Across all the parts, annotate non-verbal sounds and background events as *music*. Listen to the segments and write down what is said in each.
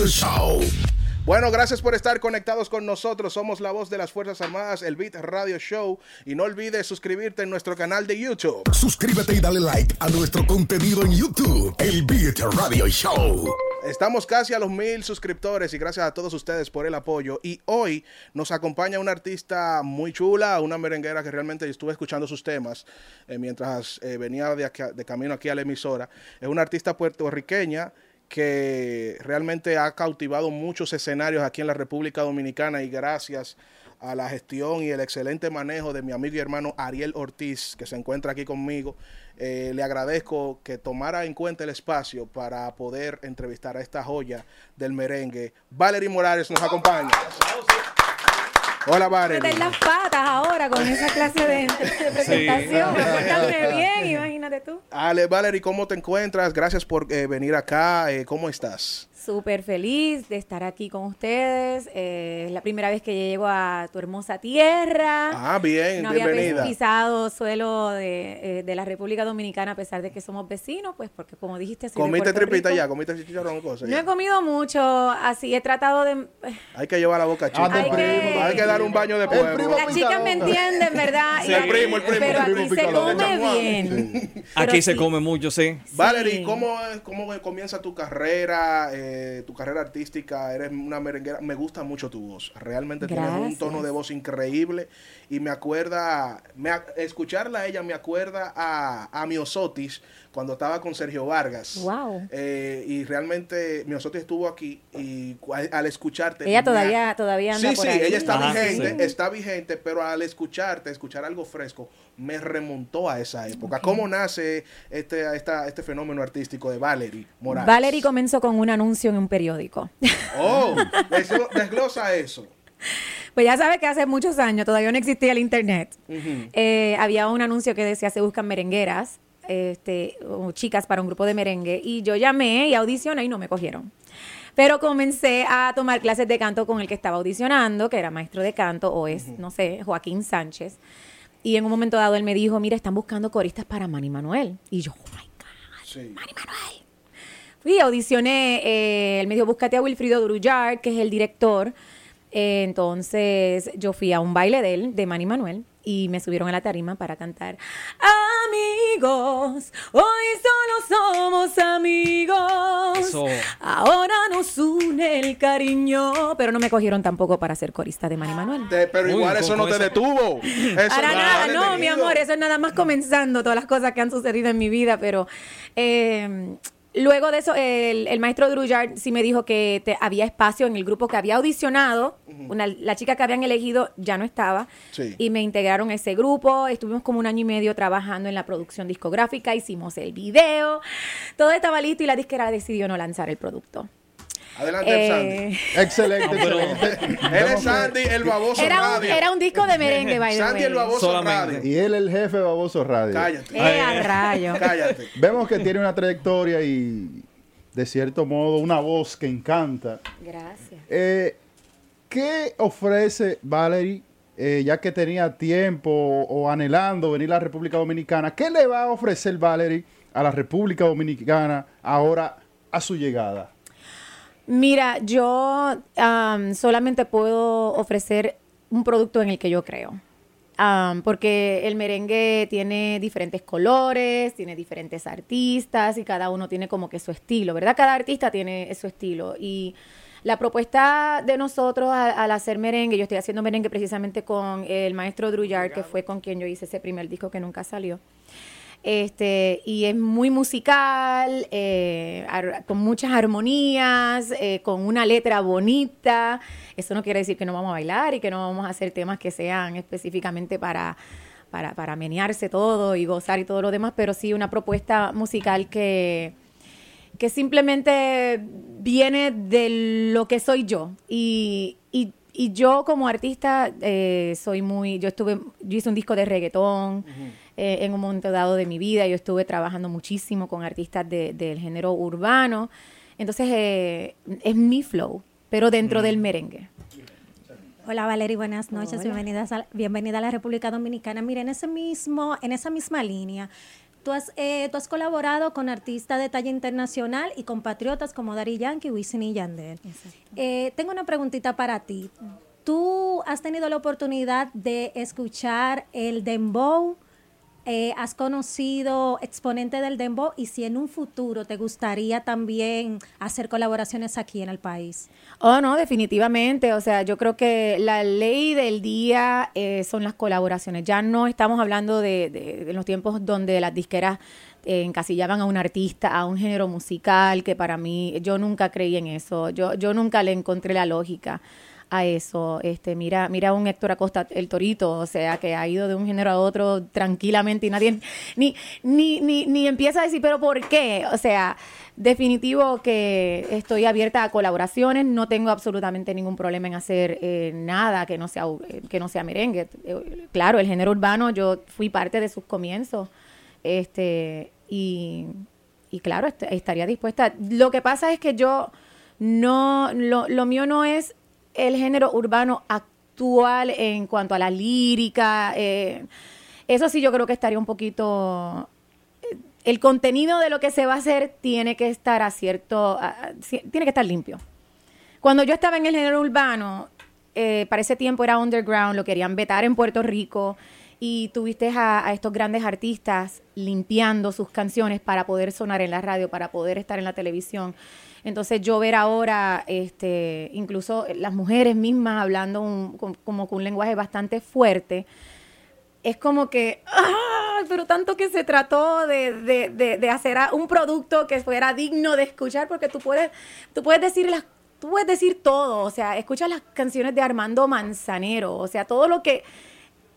Radio Show. Bueno, gracias por estar conectados con nosotros. Somos la voz de las Fuerzas Armadas, el Beat Radio Show. Y no olvides suscribirte en nuestro canal de YouTube. Suscríbete y dale like a nuestro contenido en YouTube, el Beat Radio Show. Estamos casi a los mil suscriptores y gracias a todos ustedes por el apoyo. Y hoy nos acompaña una artista muy chula, una merenguera que realmente estuve escuchando sus temas eh, mientras eh, venía de, acá- de camino aquí a la emisora. Es una artista puertorriqueña que realmente ha cautivado muchos escenarios aquí en la República Dominicana y gracias a la gestión y el excelente manejo de mi amigo y hermano Ariel Ortiz, que se encuentra aquí conmigo, eh, le agradezco que tomara en cuenta el espacio para poder entrevistar a esta joya del merengue. Valerie Morales nos acompaña. Hola Valerie. meter las patas ahora con esa clase de, de presentación. Portarme *laughs* bien, imagínate tú. Ale, Valerie, ¿cómo te encuentras? Gracias por eh, venir acá. Eh, ¿Cómo estás? Súper feliz de estar aquí con ustedes. Eh, es la primera vez que llego a tu hermosa tierra. Ah, bien, no había bienvenida. pisado suelo de, eh, de la República Dominicana a pesar de que somos vecinos, pues porque como dijiste, soy de ¿Comiste Puerto tripita Rico. ya? ¿Comiste chicharrón o cosas? No ya? he comido mucho, así he tratado de... Hay que llevar la boca chica. Hay que- Hay que dar un baño de primo pueblo. Las chicas me entienden, ¿verdad? *laughs* Sí, Y el aquí- primo, el primo, Pero el aquí primo se picador. come bien. Pero Aquí se sí. come mucho, sí. Valerie, Sí. ¿cómo, ¿cómo comienza tu carrera, eh, tu carrera artística? Eres una merenguera. Me gusta mucho tu voz. Realmente tienes un Gracias. tono de voz increíble. Y me acuerda, me, escucharla a ella me acuerda a, a Miosotis cuando estaba con Sergio Vargas. Wow. Eh, y realmente Miosotis estuvo aquí y al, al escucharte... Ella me- todavía, todavía anda Sí, por sí, ahí. ella está vigente, sí. está vigente, pero al escucharte, escuchar algo fresco, me remontó a esa época. ¿Cómo nace este, esta, este fenómeno artístico de Valerie Morales? Valerie comenzó con un anuncio en un periódico. *laughs* Oh, desglo- desglosa eso. Pues ya sabes que hace muchos años todavía no existía el internet. Eh, había un anuncio que decía se buscan merengueras, este, o chicas para un grupo de merengue, y yo llamé y audicioné y no me cogieron. Pero comencé a tomar clases de canto con el que estaba audicionando, que era maestro de canto, o es, no sé, Joaquín Sánchez. Y en un momento dado él me dijo, mira, están buscando coristas para Manny Manuel. Y yo, oh my God, Sí. Manny Manuel. Fui, audicioné, eh, él me dijo, búscate a Wilfrido Drullar, que es el director. Eh, entonces yo fui a un baile de él, de Manny Manuel, y me subieron a la tarima para cantar Amigos, hoy solo somos amigos. Eso. Ahora nos une el cariño. Pero no me cogieron tampoco para ser corista de Manny Manuel. Pero Uy, igual eso no te esa- detuvo. *laughs* Eso Para nada, no, mi amor, eso es nada más comenzando todas las cosas que han sucedido en mi vida, pero eh, luego de eso, el, el maestro Druyard sí me dijo que te- había espacio en el grupo que había audicionado, una, la chica que habían elegido ya no estaba, Sí. y me integraron a ese grupo, estuvimos como un año y medio trabajando en la producción discográfica, hicimos el video, todo estaba listo y la disquera decidió no lanzar el producto. Adelante, Eh, Sandy. Excelente, excelente. *laughs* Él es Sandy, el baboso era, un, radio. era un disco de merengue, by the Sandy, el baboso Solamente. radio. Y él el jefe de Baboso Radio. Cállate. Eh, a rayo. Cállate. Vemos que tiene una trayectoria y, de cierto modo, una voz que encanta. Gracias. Eh, ¿Qué ofrece Valerie, eh, ya que tenía tiempo o, o anhelando venir a la República Dominicana? ¿Qué le va a ofrecer Valerie a la República Dominicana ahora a su llegada? Mira, yo am, solamente puedo ofrecer un producto en el que yo creo. Am, porque el merengue tiene diferentes colores, tiene diferentes artistas y cada uno tiene como que su estilo, ¿verdad? Cada artista tiene su estilo. Y la propuesta de nosotros al hacer merengue, yo estoy haciendo merengue precisamente con el maestro Druyard, que fue con quien yo hice ese primer disco que nunca salió. Este, y es muy musical, eh, con muchas armonías, eh, con una letra bonita. Eso no quiere decir que no vamos a bailar y que no vamos a hacer temas que sean específicamente para, para, para menearse todo y gozar y todo lo demás, pero sí una propuesta musical que, que simplemente viene de lo que soy yo. Y, y, y yo como artista eh, soy muy, yo estuve, yo hice un disco de reggaetón eh, en un momento dado de mi vida, yo estuve trabajando muchísimo con artistas de- del género urbano, entonces eh, es mi flow, pero dentro del merengue. Hola Valeria, buenas noches, Hola. bienvenidas a, bienvenida a la República Dominicana. Mira, en ese mismo, en esa misma línea, Tú has, eh, tú has colaborado con artistas de talla internacional y con patriotas como Daddy Yankee, Wisin y Yandel. Eh, tengo una preguntita para ti. ¿Tú has tenido la oportunidad de escuchar el dembow? Eh, ¿Has conocido exponentes del dembow? Y si en un futuro te gustaría también hacer colaboraciones aquí en el país. Oh, no, definitivamente. O sea, yo creo que la ley del día eh, son las colaboraciones. Ya no estamos hablando de, de- de los tiempos donde las disqueras eh, encasillaban a un artista, a un género musical, que para mí, yo nunca creí en eso. Yo, yo nunca le encontré la lógica a eso. Este, mira, mira un Héctor Acosta, el torito, o sea, que ha ido de un género a otro tranquilamente y nadie *laughs* ni, ni, ni, ni empieza a decir, pero ¿por qué? O sea, definitivo que estoy abierta a colaboraciones, no tengo absolutamente ningún problema en hacer eh, nada que no sea eh, que no sea merengue. Eh, claro, el género urbano, yo fui parte de sus comienzos. Este, y, y claro, est- estaría dispuesta. Lo que pasa es que yo no, lo, lo mío no es el género urbano actual en cuanto a la lírica. eh, eso sí yo creo que estaría un poquito... eh, El contenido de lo que se va a hacer tiene que estar a cierto... tiene que estar limpio. Cuando yo estaba en el género urbano, eh, para ese tiempo era underground, lo querían vetar en Puerto Rico y tuviste a estos grandes artistas limpiando sus canciones para poder sonar en la radio, para poder estar en la televisión. Entonces yo ver ahora, este, incluso las mujeres mismas hablando un- con- como con un lenguaje bastante fuerte, es como que, ¡ah! pero tanto que se trató de, de- de- de hacer un producto que fuera digno de escuchar, porque tú puedes, tú puedes decir las, tú puedes decir todo, o sea, escucha las canciones de Armando Manzanero, o sea, todo lo que,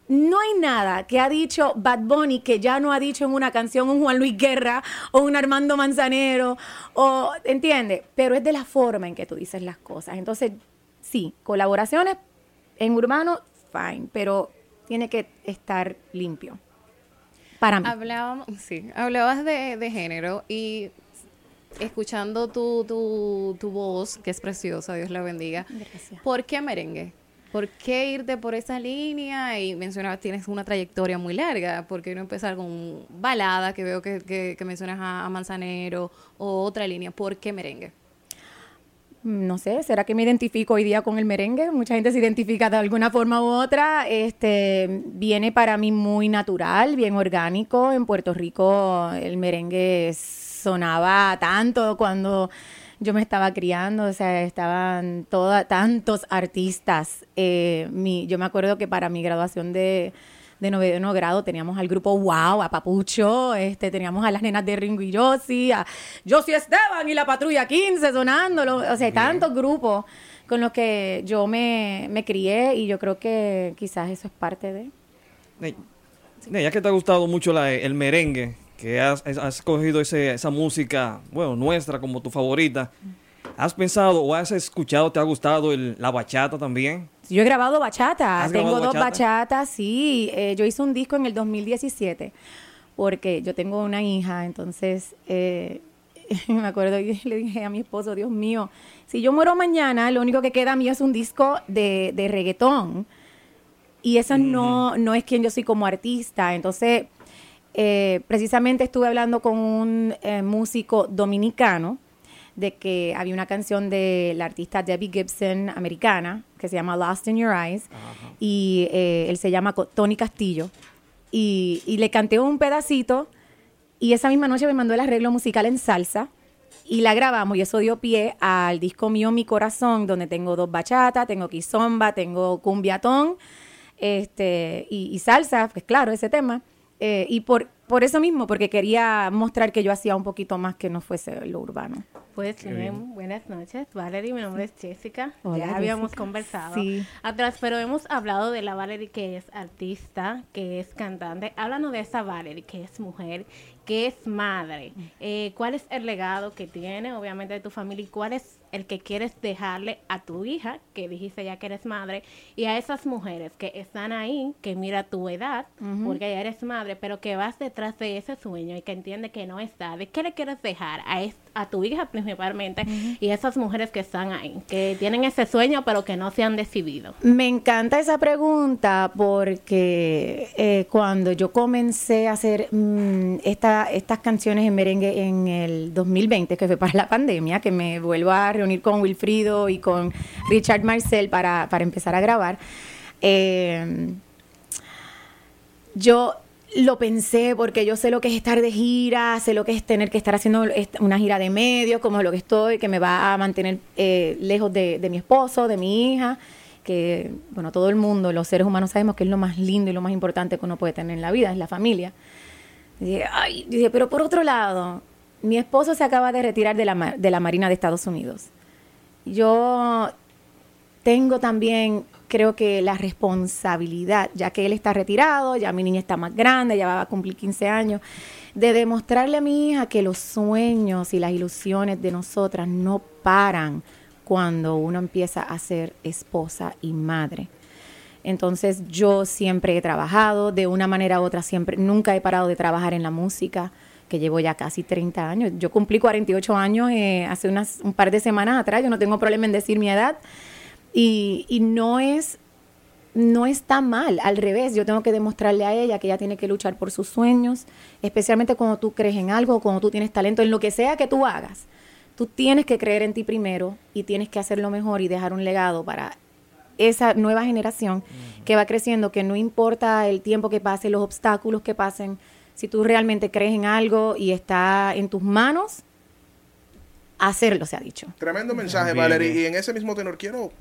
no hay nada que ha dicho Bad Bunny que ya no ha dicho en una canción un Juan Luis Guerra o un Armando Manzanero, o, ¿entiendes? Pero es de la forma en que tú dices las cosas. Entonces, sí, colaboraciones en urbano, fine, pero tiene que estar limpio. Para mí. Hablábamos, sí, hablabas de, de género y escuchando tu, tu, tu voz, que es preciosa, Dios la bendiga. Gracias. ¿Por qué merengue? ¿Por qué irte por esa línea? Y mencionabas, tienes una trayectoria muy larga. ¿Por qué no empezar con balada, que veo que, que, mencionas a, a Manzanero, o otra línea? ¿Por qué merengue? no sé, ¿será que me identifico hoy día con el merengue? Mucha gente se identifica de alguna forma u otra. Este viene para mí muy natural, bien orgánico. En Puerto Rico el merengue sonaba tanto cuando yo me estaba criando, o sea, estaban toda, tantos artistas. Eh, mi, yo me acuerdo que para mi graduación de, de noveno grado teníamos al grupo Wow, a Papucho, este, teníamos a las nenas de Ringo y Josie, a Josie Esteban y la Patrulla 15 sonándolo, o sea, tantos grupos con los que yo me, me crié y yo creo que quizás eso es parte de... Ya que te ha gustado mucho la- el merengue, que has, has- cogido ese- esa música, bueno, nuestra como tu favorita, ¿has pensado o has escuchado, te ha gustado el- la bachata también? Yo he grabado bachata, ¿Has tengo grabado dos bachata? bachatas, sí. Eh, yo hice un disco en el 2017 porque yo tengo una hija, entonces eh, *laughs* me acuerdo y le dije a mi esposo, Dios mío, si yo muero mañana, lo único que queda mío es un disco de, de reggaetón y eso no, no es quien yo soy como artista. Entonces, eh, precisamente estuve hablando con un eh, músico dominicano de que había una canción de la artista Debbie Gibson americana que se llama Lost in Your Eyes y eh, él se llama Tony Castillo y, y le canté un pedacito y esa misma noche me mandó el arreglo musical en salsa y la grabamos y eso dio pie al disco mío Mi Corazón donde tengo dos bachatas, tengo quizomba, tengo cumbiatón este, y, y salsa, pues claro, ese tema. Eh, y por, por eso mismo, porque quería mostrar que yo hacía un poquito más que no fuese lo urbano. Pues bien, buenas noches, Valerie. Mi nombre es Jessica. Hola, ya habíamos Jessica. conversado Sí. atrás, pero hemos hablado de la Valerie que es artista, que es cantante. Háblanos de esa Valerie que es mujer, que es madre. Eh, ¿Cuál es el legado que tiene, obviamente, de tu familia y cuál es el que quieres dejarle a tu hija, que dijiste ya que eres madre, y a esas mujeres que están ahí, que mira tu edad, porque ya eres madre, pero que vas detrás de ese sueño y que entiende que no es tarde. ¿Qué le quieres dejar a tu hija principalmente y a esas mujeres que están ahí, que tienen ese sueño pero que no se han decidido? Me encanta esa pregunta porque eh, cuando yo comencé a hacer mm, esta esta, estas canciones en merengue en el 2020, que fue para la pandemia, que me vuelvo a reunir con Wilfrido y con Richard Marcel para, para empezar a grabar. Eh, yo lo pensé porque yo sé lo que es estar de gira, sé lo que es tener que estar haciendo una gira de medios, como lo que estoy, que me va a mantener eh, lejos de, de mi esposo, de mi hija, que, bueno, todo el mundo, los seres humanos sabemos que es lo más lindo y lo más importante que uno puede tener en la vida, es la familia. Dije, ay, dije, pero por otro lado, mi esposo se acaba de retirar de la, de la Marina de Estados Unidos. Yo tengo también, creo que la responsabilidad, ya que él está retirado, ya mi niña está más grande, ya va a cumplir 15 años, de demostrarle a mi hija que los sueños y las ilusiones de nosotras no paran cuando uno empieza a ser esposa y madre. Entonces yo siempre he trabajado de una manera u otra, siempre, nunca he parado de trabajar en la música, que llevo ya casi 30 años. Yo cumplí 48 años eh, hace unas, un par de semanas atrás, yo no tengo problema en decir mi edad. Y, no es no está mal, al revés, yo tengo que demostrarle a ella que ella tiene que luchar por sus sueños, especialmente cuando tú crees en algo, cuando tú tienes talento, en lo que sea que tú hagas. Tú tienes que creer en ti primero y tienes que hacerlo mejor y dejar un legado para esa nueva generación que va creciendo, que no importa el tiempo que pase, los obstáculos que pasen, si tú realmente crees en algo y está en tus manos, hacerlo, se ha dicho. Tremendo mensaje, Bien, Valerie. bien. Y en ese mismo tenor quiero.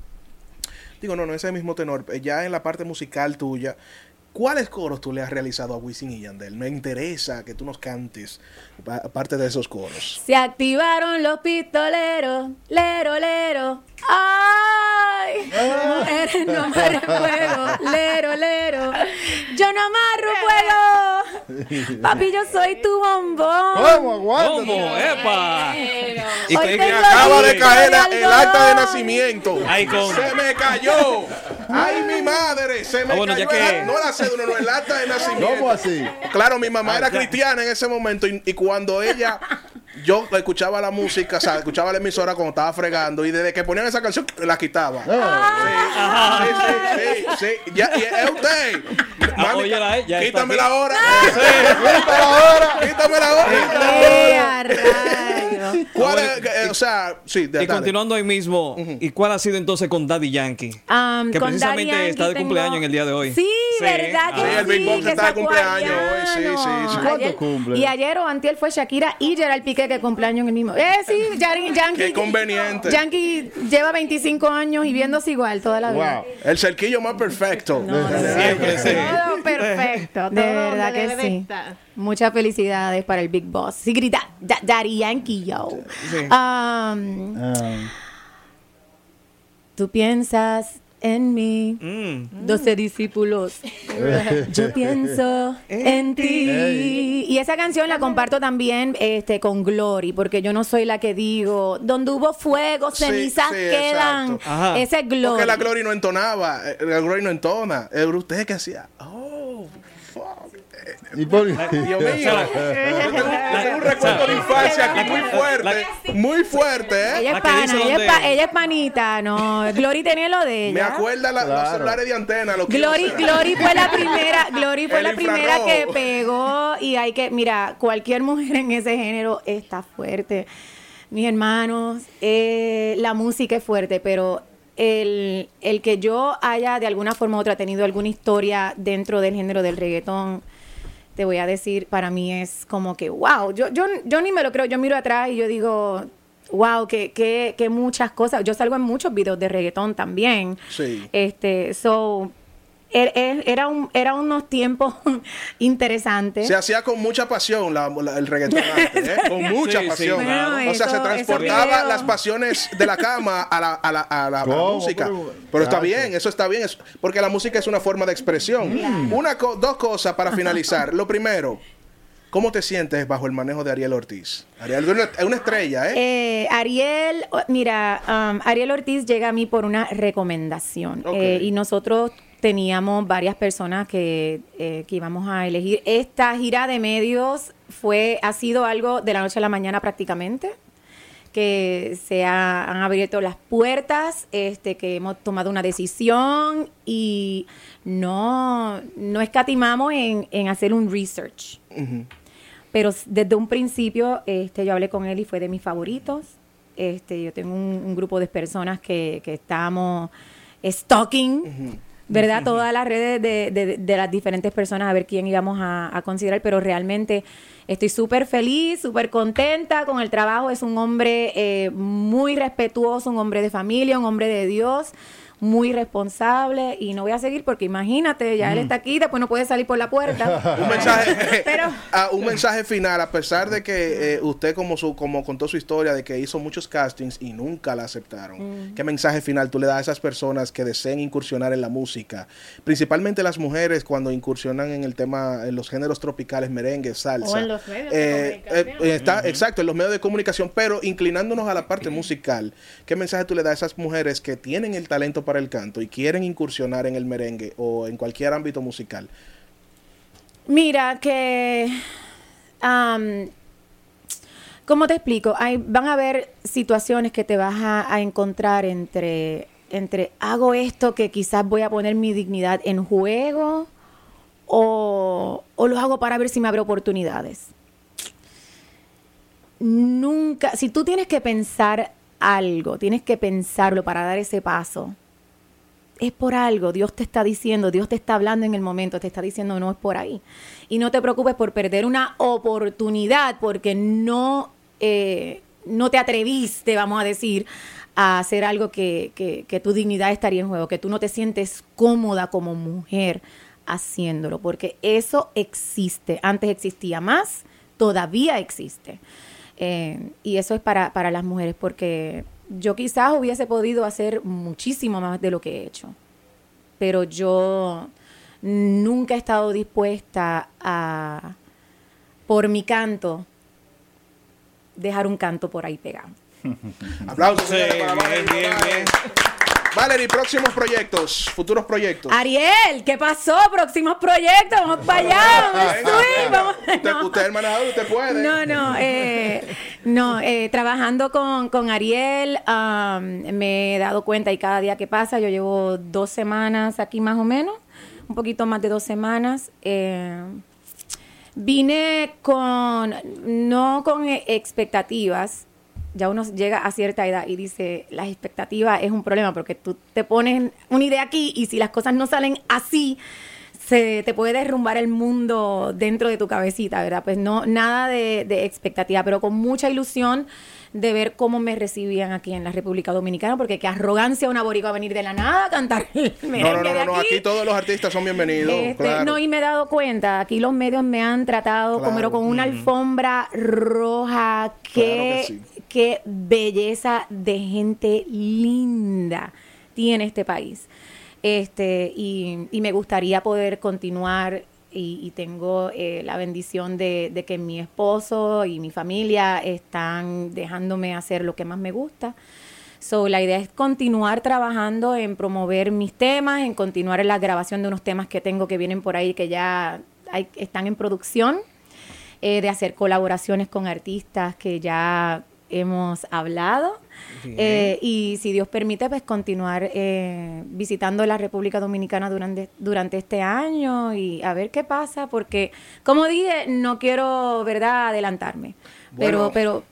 Digo, no, no, ese mismo tenor. eh, Ya en la parte musical tuya, ¿cuáles coros tú le has realizado a Wisin y Yandel? Me interesa que tú nos cantes pa- parte de esos coros. Se activaron los pistoleros, lero, lero. ¡Ay! *laughs* Mujeres no amarren fuego, lero, lero. Yo no amarro fuego. *laughs* Papi, yo soy tu bombón. ¿Cómo? Aguanta. ¿Cómo? ¡Epa! Y Hoy que- acaba de caer el acta de nacimiento. Ay, con- Se me cayó. Ay, mi madre. Se me Ah, bueno, cayó. ya el que- act- No la cédula, no, el acta de nacimiento. ¿Cómo así? Claro, mi mamá Ah, era cristiana en ese momento y, y cuando ella, yo escuchaba la música, o sea, escuchaba la emisora cuando estaba fregando y desde que ponían esa canción la quitaba. Ah. Sí, sí, sí, sí. Ya, y es usted. Ah, eh, ya quítame la hora. Quítame ahora. Quítame la hora. *laughs* ¿Cuál es? eh, o sea, sí, de, Y continuando ahí mismo, ¿y cuál ha sido entonces con Daddy Yankee? Um, que con precisamente Daddy está de cumpleaños en el día de hoy. Sí, Sí. ¿verdad que Ah. Sí, el Big que está de cumpleaños hoy, sí, sí, sí. ¿Cuándo Ayer- cumple? Y ayer o antier fue Shakira y Gerald Piqué que cumpleaños en el mismo. Eh, sí, Yari- Yankee. Qué conveniente. Yankee lleva 25 años y viéndose igual toda la vida. Wow. El cerquillo más perfecto. Siempre, sí. Todo perfecto. De verdad que sí. Muchas felicidades para el Big Boss. Sí, grita, Da- Daddy Yankee, yo. Sí. Um, Ah. tú piensas en mí. Mm. 12 discípulos. *laughs* Yo pienso en ti. Y esa canción la comparto también este, con Glory, porque yo no soy la que digo, donde hubo fuego, cenizas sí, quedan. Ese es Glory. Porque la Glory no entonaba. eh, La Glory no entona. Era usted que hacía. Oh, fuck. ¿Y por Dios mío. *laughs* Un recuerdo de infancia aquí muy fuerte. Muy fuerte, ¿eh? Ella La es pana, ella, es donde- pa- ella es panita, no. Glory tenía lo de ella. Me acuerda la- los celulares de antena. Lo que Glory, Glory fue la primera, Glory fue El la primera infrarrojo. que pegó y hay que, mira, cualquier mujer en ese género está fuerte. Mis hermanos, eh, la música es fuerte, pero el, el que yo haya de alguna forma u otra tenido alguna historia dentro del género del reggaetón, te voy a decir, para mí es como que, wow, yo, yo, yo ni me lo creo, yo miro atrás y yo digo, wow, que, que, que muchas cosas, yo salgo en muchos videos de reggaetón también. Sí. Este, so, era, un, era unos tiempos *laughs* interesantes. Se hacía con mucha pasión la- la- el reggaetón *laughs* antes, ¿eh? Con mucha Sí, sí, pasión. claro. o sea, se transportaba las pasiones de la cama a la, a la, a la- a la ¿Cómo? música. Pero- Pero está bien, eso está bien. porque la música es una forma de expresión. Una co- dos cosas para finalizar. Lo primero, ¿cómo te sientes bajo el manejo de Ariel Ortiz? Ariel es una, es una estrella, ¿eh? Eh, Ariel, mira, um, Ariel Ortiz llega a mí por una recomendación. Eh, y nosotros teníamos varias personas que, eh, que íbamos a elegir. Esta gira de medios fue, ha sido algo de la noche a la mañana prácticamente que se ha- han abierto las puertas, este, que hemos tomado una decisión y no, no escatimamos en, en hacer un research. Pero desde un principio este, yo hablé con él y fue de mis favoritos. Este, yo tengo un, un grupo de personas que, que estamos stalking, ¿verdad? Todas las redes de, de- de las diferentes personas a ver quién íbamos a, a considerar, pero realmente estoy súper feliz, súper contenta con el trabajo. Es un hombre eh, muy respetuoso, un hombre de familia, un hombre de Dios. Muy responsable y no voy a seguir porque imagínate, ya él está aquí, después no puede salir por la puerta. *laughs* Un mensaje, *laughs* Pero- *laughs* ah, un mensaje final, a pesar de que eh, usted como su, como contó su historia de que hizo muchos castings y nunca la aceptaron. Mm. ¿Qué mensaje final tú le das a esas personas que deseen incursionar en la música? Principalmente las mujeres cuando incursionan en el tema, en los géneros tropicales, merengue, salsa. O en los medios de Eh, comunicación. eh, está, Exacto, en los medios de comunicación, pero inclinándonos a la parte *clears throat* musical, ¿qué mensaje tú le das a esas mujeres que tienen el talento para el canto y quieren incursionar en el merengue o en cualquier ámbito musical? Mira, que. am, ¿Cómo te explico? Van a haber situaciones que te vas a, a encontrar entre, entre hago esto que quizás voy a poner mi dignidad en juego o, o lo hago para ver si me abre oportunidades. Nunca, si tú tienes que pensar algo, tienes que pensarlo para dar ese paso, es por algo. Dios te está diciendo, Dios te está hablando en el momento, te está diciendo no es por ahí. Y no te preocupes por perder una oportunidad porque no, eh, no te atreviste, vamos a decir, a hacer algo que, que, que tu dignidad estaría en juego, que tú no te sientes cómoda como mujer haciéndolo, porque eso existe. Antes existía más, todavía existe. Eh, y eso es para, para las mujeres, porque yo quizás hubiese podido hacer muchísimo más de lo que he hecho, pero yo nunca he estado dispuesta a, por mi canto, dejar un canto por ahí pegado. *laughs* Aplausos Sí, bien, bien, bien. Valerie, próximos proyectos, futuros proyectos. Ariel, ¿qué pasó? Próximos proyectos, vamos para allá, vamos Venga. Usted, no. usted es el manejador, usted puede. No, no, eh, no, eh, trabajando con, con Ariel, am, me he dado cuenta y cada día que pasa, yo llevo dos semanas aquí más o menos, un poquito más de dos semanas. eh, vine con, no con eh, expectativas, ya uno llega a cierta edad y dice, las expectativas es un problema porque tú te pones una idea aquí y si las cosas no salen así, se te puede derrumbar el mundo dentro de tu cabecita, ¿verdad? Pues no, nada de, de expectativa, pero con mucha ilusión de ver cómo me recibían aquí en la República Dominicana, porque qué arrogancia una boricua venir de la nada a cantar *laughs* el No, no, no, de no, no, aquí todos los artistas son bienvenidos. este, claro. No, y me he dado cuenta, aquí los medios me han tratado Claro. como pero con una alfombra roja. Qué, Claro que sí. Qué belleza de gente linda tiene este país. Este, y, y me gustaría poder continuar y, tengo eh, la bendición de, de que mi esposo y mi familia están dejándome hacer lo que más me gusta. So, la idea es continuar trabajando en promover mis temas, en continuar en la grabación de unos temas que tengo que vienen por ahí que ya están en producción, eh, de hacer colaboraciones con artistas que ya hemos hablado. Eh, y si Dios permite, pues continuar eh, visitando la República Dominicana durante, durante este año y a ver qué pasa, porque como dije, no quiero, ¿verdad?, adelantarme. Bueno, pero pero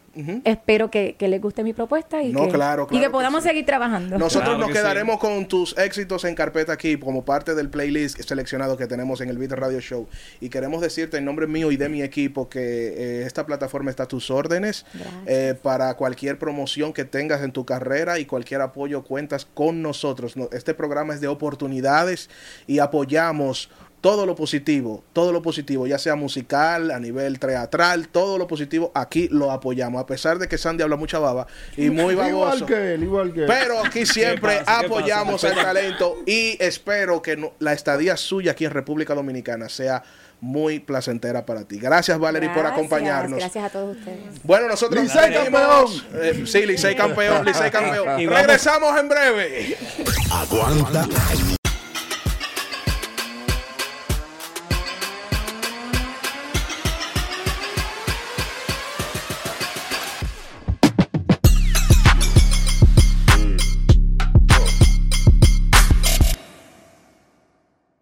espero que, que les guste mi propuesta y, No, que, claro, y claro que que podamos sí. seguir trabajando. Nosotros Claro nos que quedaremos con tus éxitos en carpeta aquí como parte del playlist seleccionado que tenemos en el Beat Radio Show. Y queremos decirte en nombre mío y de mi equipo que eh, esta plataforma está a tus órdenes eh, para cualquier promoción que tengas en tu carrera y cualquier apoyo cuentas con nosotros. No- Este programa es de oportunidades y apoyamos todo lo positivo, todo lo positivo, ya sea musical, a nivel teatral, todo lo positivo, aquí lo apoyamos. A pesar de que Sandy habla mucha baba y muy baboso. Igual que él, igual que él. Pero aquí siempre apoyamos el talento y espero que no- la estadía suya aquí en República Dominicana sea muy placentera para ti. Gracias, Valerie, por acompañarnos. Gracias a todos ustedes. Bueno, nosotros Licey seguimos- Eh, sí, Licey campeón, Licey campeón. *laughs* Regresamos en breve. Aguanta.